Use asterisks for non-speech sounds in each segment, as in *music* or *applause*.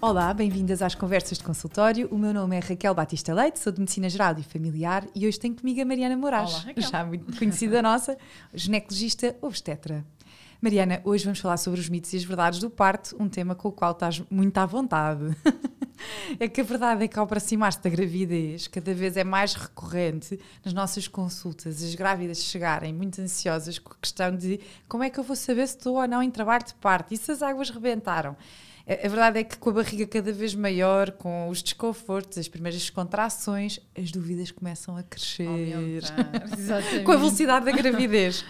Olá, bem-vindas às conversas de consultório. O meu nome é Raquel Batista Leite, sou de Medicina Geral e Familiar e hoje tenho comigo a Mariana Moraes, Olá, já muito conhecida nossa, ginecologista obstetra. Mariana, hoje vamos falar sobre os mitos e as verdades do parto, um tema com o qual estás muito à vontade. *laughs* é que a verdade é que ao aproximar-se da gravidez, cada vez é mais recorrente nas nossas consultas as grávidas chegarem muito ansiosas com a questão de como é que eu vou saber se estou ou não em trabalho de parto e se as águas rebentaram. A verdade é que com a barriga cada vez maior, com os desconfortos, as primeiras contrações, as dúvidas começam a crescer *laughs* com a velocidade da gravidez.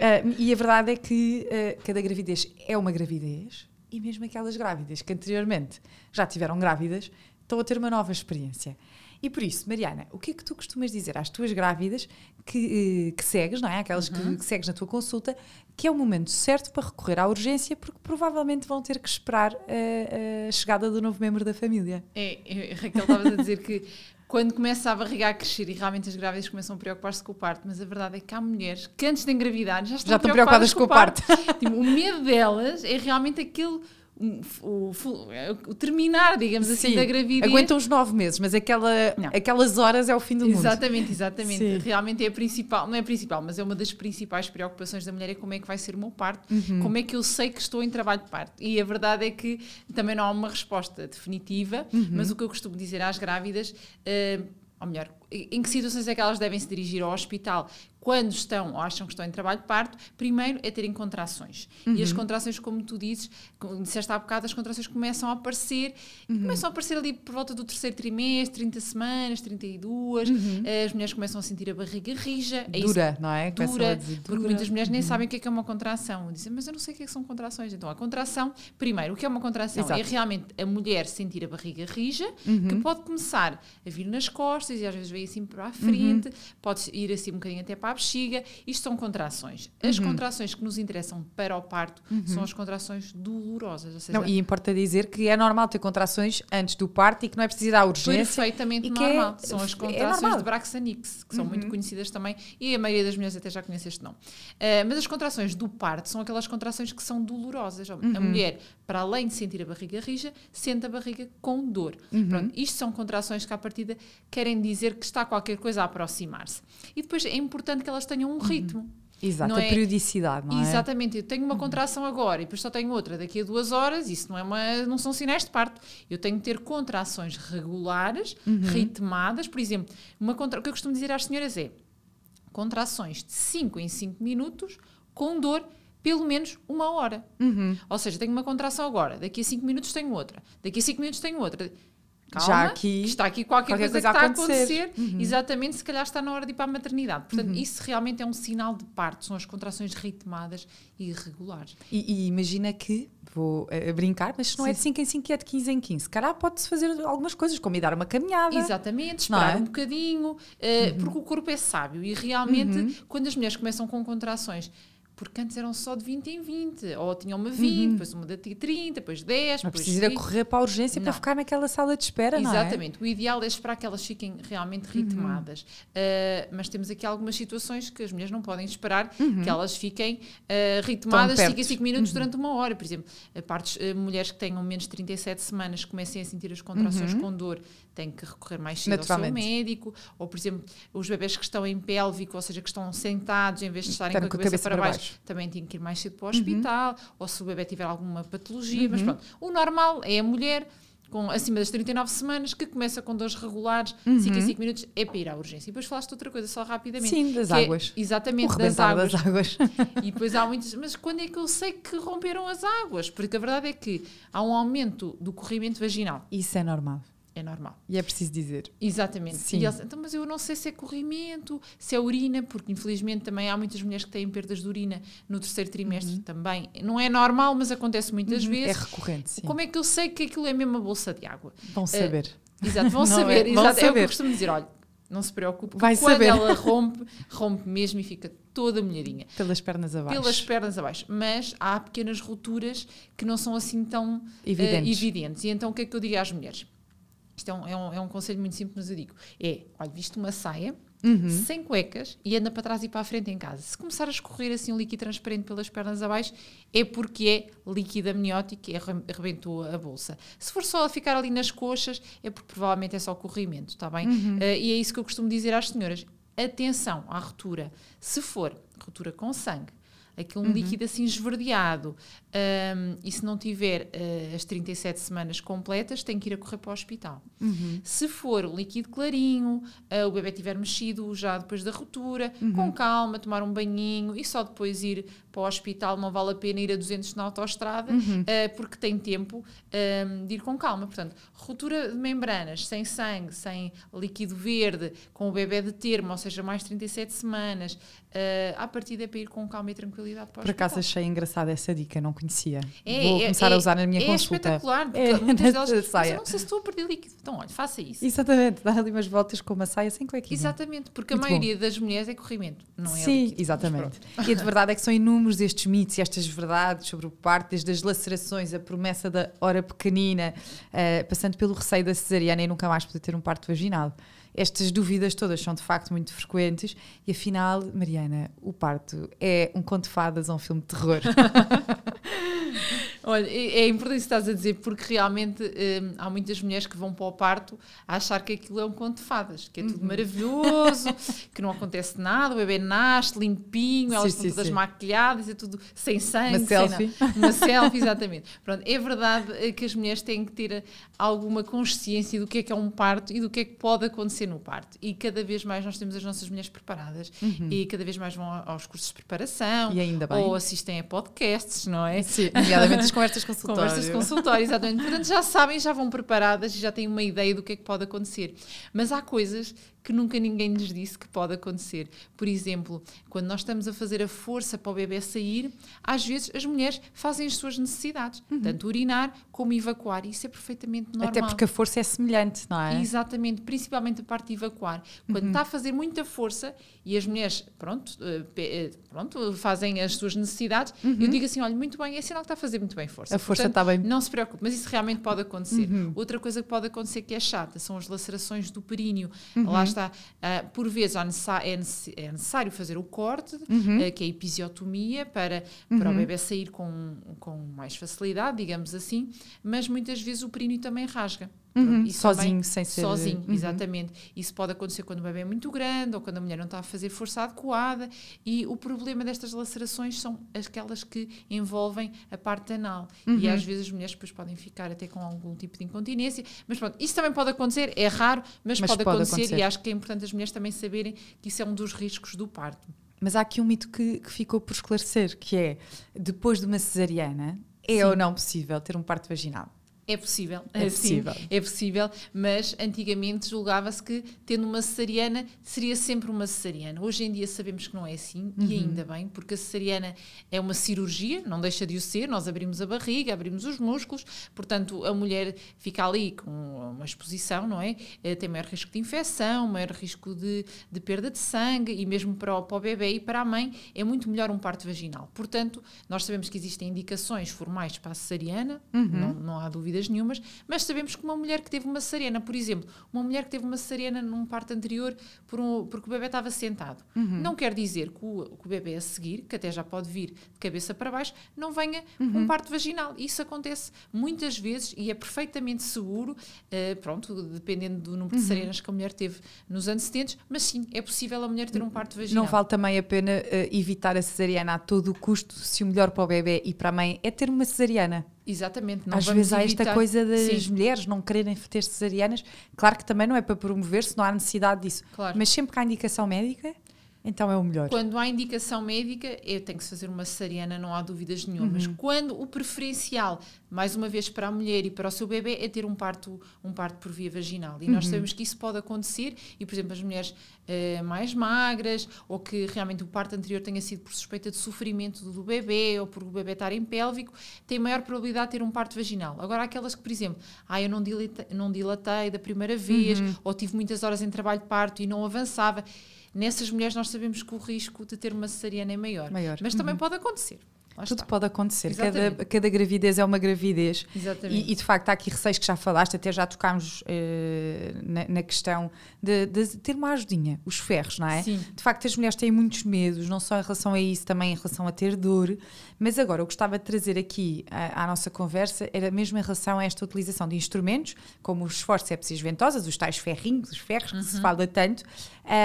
Ah, e a verdade é que ah, cada gravidez é uma gravidez e mesmo aquelas grávidas que anteriormente já tiveram grávidas estão a ter uma nova experiência. E por isso, Mariana, o que é que tu costumas dizer às tuas grávidas que, eh, que segues, não é? Aquelas que, que segues na tua consulta, que é o momento certo para recorrer à urgência, porque provavelmente vão ter que esperar a, a chegada do novo membro da família. É, é, Raquel, estavas a dizer que quando começa a barriga a crescer e realmente as grávidas começam a preocupar-se com o parto, mas a verdade é que há mulheres que antes de engravidar já estão, Já estão preocupadas com o parto. Tipo, o medo delas é realmente aquele. O, o- o terminar, digamos assim, Sim, da gravidez. Aguentam os nove meses, mas aquela, Não. aquelas horas é o fim do mundo. Exatamente, exatamente. Realmente é a principal, não é a principal, mas é uma das principais preocupações da mulher é como é que vai ser o meu parto, Uhum. como é que eu sei que estou em trabalho de parto. E a verdade é que também não há uma resposta definitiva, Uhum. mas o que eu costumo dizer às grávidas, eh, ou melhor, em que situações é que elas devem se dirigir ao hospital quando estão ou acham que estão em trabalho de parto, primeiro é terem contrações. E Uhum. as contrações, como tu dizes, como disseste há bocado, as contrações começam a aparecer, Uhum. e começam a aparecer ali por volta do terceiro trimestre, 30 semanas, 32, as mulheres começam a sentir a barriga rija. É isso Uhum. Dura, não é? Dura, dizer porque dura. muitas mulheres nem sabem o que é, que é uma contração. Dizem, mas eu não sei o que, é que são contrações. Então, a contração, primeiro, o que é uma contração? Exato. É realmente a mulher sentir a barriga rija, Uhum. que pode começar a vir nas costas e às vezes vem assim para a frente, Uhum. pode ir assim um bocadinho até para a bexiga. Isto são contrações. As Uhum. contrações que nos interessam para o parto são as contrações dolorosas. Seja, Não, e importa dizer que é normal ter contrações antes do parto e que não é preciso ir à urgência. Perfeitamente que é- normal. São as é contrações normal. de Braxanix, que são Uhum. muito conhecidas também, e a maioria das mulheres até já conhece este nome. Uh, mas as contrações do parto são aquelas contrações que são dolorosas. A Uhum. mulher, para além de sentir a barriga rija, sente a barriga com dor. Uhum. Pronto, isto são contrações que, à partida, querem dizer que está qualquer coisa a aproximar-se. E depois é importante que elas tenham um ritmo. Exato, Não a é- periodicidade, não é? Exatamente, eu tenho uma contração agora e depois só tenho outra daqui a duas horas, isso não, é uma, não são sinais de parto. Eu tenho que ter contrações regulares, Uhum. ritmadas. Por exemplo, uma contra... o que eu costumo dizer às senhoras é contrações de 5 em 5 minutos com dor pelo menos uma hora. Uhum. Ou seja, tenho uma contração agora, daqui a 5 minutos tenho outra, daqui a 5 minutos tenho outra. Calma, Já aqui- está aqui qualquer, qualquer coisa, coisa que está a acontecer. acontecer. Uhum. Exatamente, se calhar está na hora de ir para a maternidade. Portanto, isso realmente é um sinal de parto, são as contrações ritmadas e irregulares. E, e imagina que, vou eh, brincar, mas se não é de 5 em 5 e é de 15 em 15, se calhar pode-se fazer algumas coisas, como ir dar uma caminhada. Exatamente, Não esperar é? um bocadinho, eh, porque o corpo é sábio e realmente Uhum. quando as mulheres começam com contrações, porque antes eram só de 20 em 20, ou tinham uma 20, depois uma de 30, depois 10, Não depois preciso ir a 20. correr para a urgência para Não. ficar naquela sala de espera, não é? Uhum. Exatamente. O ideal é esperar que elas fiquem realmente ritmadas. Uh, mas temos aqui algumas situações que as mulheres não podem esperar que elas fiquem uh, ritmadas Tão 5 a perto. 5 minutos durante uma hora. Por exemplo, partes, uh, mulheres que tenham menos de 37 semanas comecem a sentir as contrações com dor têm que recorrer mais cedo ao seu médico. Ou, por exemplo, os bebés que estão em pélvico, ou seja, que estão sentados em vez de estarem com a cabeça, para, baixo, baixo. também têm que ir mais cedo para o hospital. Ou se o bebê tiver alguma patologia. Mas pronto, o normal é a mulher com acima das 39 semanas, que começa com dores regulares, 5 em 5 minutos, é para ir à urgência. E depois falaste de outra coisa, só rapidamente. Sim, das é águas. O exatamente, das águas. das águas. E depois há muitos, mas quando é que eu sei que romperam as águas? Porque a verdade é que há um aumento do corrimento vaginal. Isso é normal. É normal. E é preciso dizer. Exatamente. Sim. E eles, então, mas eu não sei se é corrimento, se é urina, porque infelizmente também há muitas mulheres que têm perdas de urina no terceiro trimestre também. Não é normal, mas acontece muitas É vezes. recorrente, sim. Como é que eu sei que aquilo é mesmo uma bolsa de água? Vão saber. Exato, vão *laughs* Não saber. é? Vão exato, é o que saber. eu costumo dizer. Olha, não se preocupe, Vai quando saber. ela *laughs* rompe, rompe mesmo e fica toda molhadinha. Pelas pernas abaixo. Pelas pernas abaixo. Mas há pequenas rupturas que não são assim tão eh, Evidentes. evidentes. E então o que é que eu digo às mulheres? Isto é um, é um, é um conselho muito simples, mas eu digo: é, olha, viste uma saia, sem cuecas e anda para trás e para a frente em casa. Se começar a escorrer assim um líquido transparente pelas pernas abaixo, é porque é líquido amniótico e arrebentou a bolsa. Se for só a ficar ali nas coxas, é porque provavelmente é só corrimento, está bem? Uh, e é isso que eu costumo dizer às senhoras. Atenção à ruptura. Se for ruptura com sangue, aquele uhum. líquido assim esverdeado, um, e se não tiver uh, as 37 semanas completas, tem que ir a correr para o hospital. Uhum. Se for um líquido clarinho, uh, o bebê tiver mexido já depois da ruptura, uhum. com calma, tomar um banhinho e só depois ir para o hospital, não vale a pena ir a 200 na autoestrada, uh, porque tem tempo um, de ir com calma. Portanto, ruptura de membranas, sem sangue, sem líquido verde, com o bebê de termo, ou seja, mais 37 semanas, uh, à partida é para ir com calma e tranquilidade para o Por hospital. acaso achei engraçada essa dica, não conhecia. É, Vou começar é, a usar na minha é consulta. É espetacular, porque é, muitas delas eu não sei se estou a perder líquido. Então, olha, faça isso. Exatamente, dá ali umas voltas com uma saia sem cuequinha. Exatamente, porque Muito a maioria bom. das mulheres é corrimento, não é Sim, líquido. exatamente. E a de verdade é que são inúmeros estes mitos e estas verdades sobre o parto, desde as lacerações, a promessa da hora pequenina, uh, passando pelo receio da cesariana e nunca mais poder ter um parto vaginal. Estas dúvidas todas são de facto muito frequentes e afinal, Mariana, o parto é um conto de fadas ou um filme de terror? *laughs* Olha, é, importante isso que estás a dizer, porque realmente hum, há muitas mulheres que vão para o parto a achar que aquilo é um conto de fadas, que é tudo uhum. maravilhoso, *laughs* que não acontece nada, o bebê nasce limpinho, sim, elas sim, estão todas sim. maquilhadas, é tudo sem sangue. Uma selfie. Uma selfie, exatamente. Pronto, é verdade eh, que as mulheres têm que ter alguma consciência do que é que é um parto e do que é que pode acontecer no parto. E cada vez mais nós temos as nossas mulheres preparadas uhum. e cada vez mais vão aos cursos de preparação ou assistem a podcasts, não é? Sim, nomeadamente *laughs* conversas consultório. Conversas consultório, exatamente. Portanto, já sabem, já vão preparadas e já têm uma ideia do que é que pode acontecer. Mas há coisas que nunca ninguém lhes disse que pode acontecer. Por exemplo, quando nós estamos a fazer a força para o bebê sair, às vezes as mulheres fazem as suas necessidades, uhum. tanto urinar como evacuar. Isso é perfeitamente normal. Até porque a força é semelhante, não é? Exatamente, principalmente a parte de evacuar. Quando uhum. está a fazer muita força e as mulheres, pronto, eh, eh, pronto fazem as suas necessidades, uhum. eu digo assim: olha, muito bem, é sinal que está a fazer muito bem força. A força Portanto, está bem. Não se preocupe, mas isso realmente pode acontecer. Uhum. Outra coisa que pode acontecer que é chata são as lacerações do períneo. Lá está, uh, por vezes é, é, necessário fazer o corte, uhum. uh, que é a episiotomia, para, uhum. para o uhum. bebê sair com, com mais facilidade, digamos assim, mas muitas vezes o períneo também rasga. Uhum, sozinho, também, sem ser. Sozinho, uhum. exatamente. Isso pode acontecer quando o bebê é muito grande ou quando a mulher não está a fazer força adequada. E o problema destas lacerações são aquelas que envolvem a parte anal. Uhum. E às vezes as mulheres depois podem ficar até com algum tipo de incontinência. Mas pronto, isso também pode acontecer, é raro, mas, mas pode, pode acontecer, acontecer, E acho que é importante as mulheres também saberem que isso é um dos riscos do parto. Mas há aqui um mito que, que ficou por esclarecer, que é depois de uma cesariana, é Sim. ou não possível ter um parto vaginal? É possível, é possível. Sim, é possível, mas antigamente julgava-se que tendo uma cesariana seria sempre uma cesariana. Hoje em dia sabemos que não é assim uhum. e ainda bem, porque a cesariana é uma cirurgia, não deixa de o ser. Nós abrimos a barriga, abrimos os músculos, portanto a mulher fica ali com uma exposição, não é? Eh, tem maior risco de infecção, maior risco de, de perda de sangue e mesmo para o, para o bebê e para a mãe é muito melhor um parto vaginal. Portanto, nós sabemos que existem indicações formais para a cesariana, uhum. não, não há dúvida dúvidas nenhumas, mas sabemos que uma mulher que teve uma cesariana, por exemplo, uma mulher que teve uma cesariana num parto anterior por um, porque o bebê estava sentado, uhum. não quer dizer que o, que o, bebê a seguir, que até já pode vir de cabeça para baixo, não venha uhum. um parto vaginal. Isso acontece muitas vezes e é perfeitamente seguro, uh, pronto, dependendo do número de uhum. cesarianas que a mulher teve nos antecedentes, mas sim, é possível a mulher ter um parto vaginal. Não vale também a pena uh, evitar a cesariana a todo o custo, se o melhor para o bebê e para a mãe é ter uma cesariana. Exatamente. Às vezes há esta coisa das Sim. mulheres não quererem ter cesarianas. Claro que também não é para promover se não há necessidade disso. Claro. Mas sempre que há indicação médica, então é o melhor. Quando há indicação médica, eu tenho que fazer uma cesariana, não há dúvidas nenhumas. Uhum. Quando o preferencial, mais uma vez para a mulher e para o seu bebê, é ter um parto, um parto por via vaginal. E uhum. nós sabemos que isso pode acontecer, e por exemplo, as mulheres uh, mais magras, ou que realmente o parto anterior tenha sido por suspeita de sofrimento do bebê, ou por o bebê estar em pélvico, têm maior probabilidade de ter um parto vaginal. Agora, aquelas que, por exemplo, ah, eu não dilatei, não dilatei da primeira vez, uhum. ou tive muitas horas em trabalho de parto e não avançava Nessas mulheres nós sabemos que o risco de ter uma cesariana é maior. maior. Mas também uhum. pode acontecer. Lá Tudo está. pode acontecer. Cada, cada gravidez é uma gravidez. Exatamente. E, e, de facto há aqui receios que já falaste, até já tocámos eh, na, na questão de, de ter uma ajudinha, os ferros, não é? Sim. De facto, as mulheres têm muitos medos, não só em relação a isso, também em relação a ter dor. Mas agora, eu gostava de trazer aqui à, à nossa conversa era mesmo em relação a esta utilização de instrumentos, como os forceps e as ventosas, os tais ferrinhos, os ferros, que se fala tanto,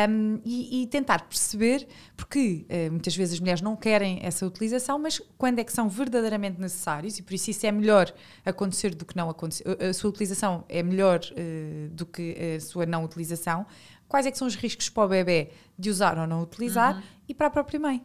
um, e, e tentar perceber, porque eh, muitas vezes as mulheres não querem essa utilização, mas quando é que são verdadeiramente necessários, e por isso isso é melhor acontecer do que não acontecer, a sua utilização é melhor eh, do que a sua não utilização, quais é que são os riscos para o bebê de usar ou não utilizar e para a própria mãe.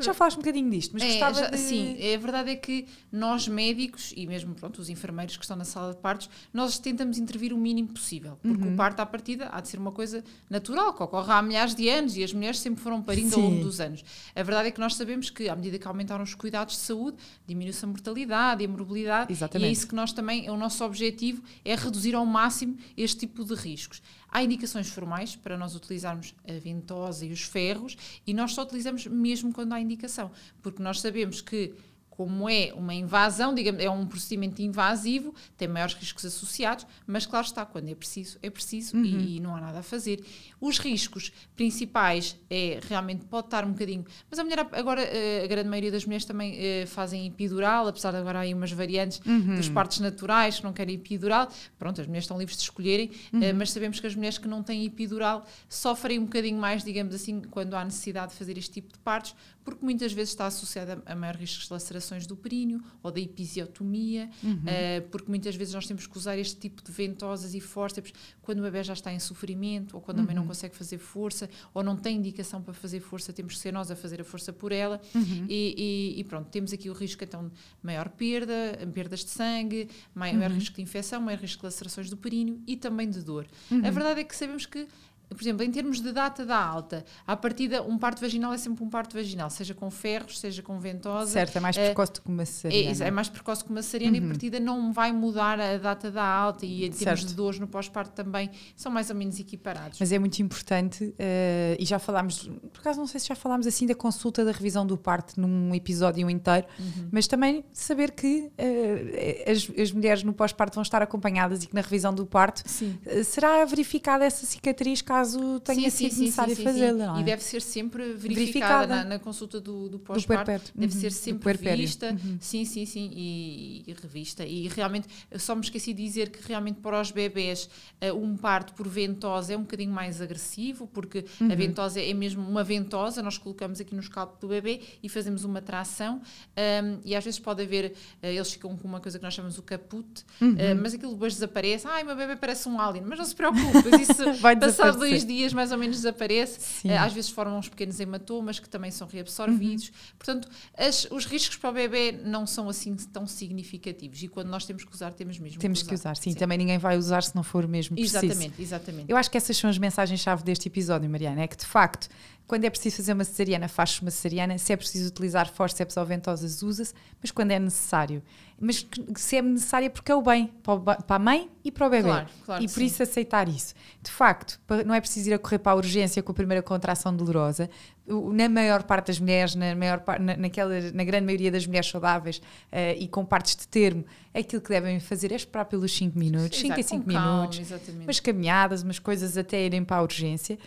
Já falaste um bocadinho disto, mas É, gostava já- de... Sim, a verdade é que nós médicos e mesmo pronto, os enfermeiros que estão na sala de partos, nós tentamos intervir o mínimo possível, porque Uhum. o parto à partida há de ser uma coisa natural, que ocorre há milhares de anos e as mulheres sempre foram parindo ao longo Sim. dos anos. A verdade é que nós sabemos que à medida que aumentaram os cuidados de saúde, diminui-se a mortalidade e a morbilidade, Exatamente. e é isso que nós também, é o nosso objetivo é reduzir ao máximo este tipo de riscos. Há indicações formais para nós utilizarmos a ventosa e os ferros e nós só utilizamos mesmo quando há indicação, porque nós sabemos que como é uma invasão, digamos, é um procedimento invasivo, tem maiores riscos associados, mas claro está, quando é preciso, é preciso e, e não há nada a fazer. Os riscos principais é realmente pode estar um bocadinho, mas a mulher agora, eh, a grande maioria das mulheres também eh, fazem epidural, apesar de agora há aí umas variantes dos partos naturais que não querem epidural, pronto, as mulheres estão livres de escolherem, eh, mas sabemos que as mulheres que não têm epidural sofrem um bocadinho mais, digamos assim, quando há necessidade de fazer este tipo de partos, porque muitas vezes está associada a maior risco de lacerações do períneo ou da episiotomia, eh, porque muitas vezes nós temos que usar este tipo de ventosas e fórceps quando o bebê já está em sofrimento ou quando a mãe não consegue fazer força ou não tem indicação para fazer força, temos que ser nós a fazer a força por ela. E, e- e pronto, temos aqui o risco então de maior perda, perdas de sangue, maior risco de infecção, maior risco de lacerações do períneo e também de dor. A verdade é que sabemos que por exemplo, em termos de data da alta, à partida, um parto vaginal é sempre um parto vaginal, seja com ferros, seja com ventosa. Certo, é mais Eh, precoce do que uma É, cesariana. é mais precoce que uma cesariana e a partida não vai mudar a data da alta e em termos Certo. de dores no pós-parto também são mais ou menos equiparados. Mas é muito importante, eh, e já falámos, por acaso não sei se já falámos assim da consulta da revisão do parto num episódio inteiro, Uhum. mas também saber que eh, as, as mulheres no pós-parto vão estar acompanhadas e que na revisão do parto eh, será verificada essa cicatriz caso tenha sido necessário fazê-la. é? E deve ser sempre verificada, Verificada. Na, na consulta do, do pós-parto. Deve Uhum, ser sempre puerpério. vista, sim, sim, sim, e, e revista. E realmente, só me esqueci de dizer que realmente para os bebés eh, um parto por ventosa é um bocadinho mais agressivo, porque Uhum. a ventosa é mesmo uma ventosa, nós colocamos aqui no escalpo do bebê e fazemos uma tração, ahm, e às vezes pode haver, eh, eles ficam com uma coisa que nós chamamos o caput, Uhum. eh, mas aquilo depois desaparece, ai, meu bebê parece um alien, mas não se preocupe, isso *laughs* Vai passado. Dois dias mais ou menos desaparece, Sim. Eh, às vezes formam uns pequenos hematomas que também são reabsorvidos. Uhum. Portanto, as- os riscos para o bebê não são assim tão significativos e quando nós temos que usar, temos mesmo Temos que usar, sim, também ninguém vai usar se não for mesmo preciso. Exatamente, exatamente. Eu acho que essas são as mensagens-chave deste episódio, Mariana. É que, de facto, quando é preciso fazer uma cesariana, faz-se uma cesariana. Se é preciso utilizar forceps ou ventosas, usa-se. Mas quando é necessário. Mas se é necessário é porque é o bem para, a mãe e para o bebê. Claro, claro e por sim. isso aceitar isso. De facto, não é preciso ir a correr para a urgência com a primeira contração dolorosa. Na maior parte das mulheres, na, maior, na, naquela, na grande maioria das mulheres saudáveis eh, e com partes de termo, aquilo que devem fazer é esperar pelos 5 minutos, 5 a Exato, 5 com calma, minutos Exatamente. umas caminhadas, umas coisas até irem para a urgência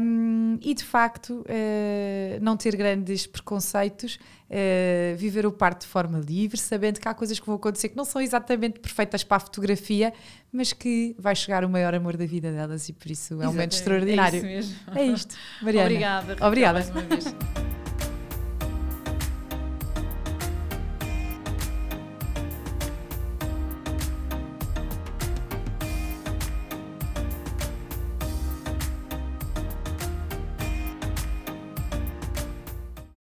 Um, e de facto uh, não ter grandes preconceitos, uh, viver o parto de forma livre, sabendo que há coisas que vão acontecer que não são exatamente perfeitas para a fotografia, mas que vai chegar o maior amor da vida delas e por isso é um momento Exatamente, extraordinário. É isso mesmo. É isto, Mariana. Obrigada. Obrigada. Mais uma vez.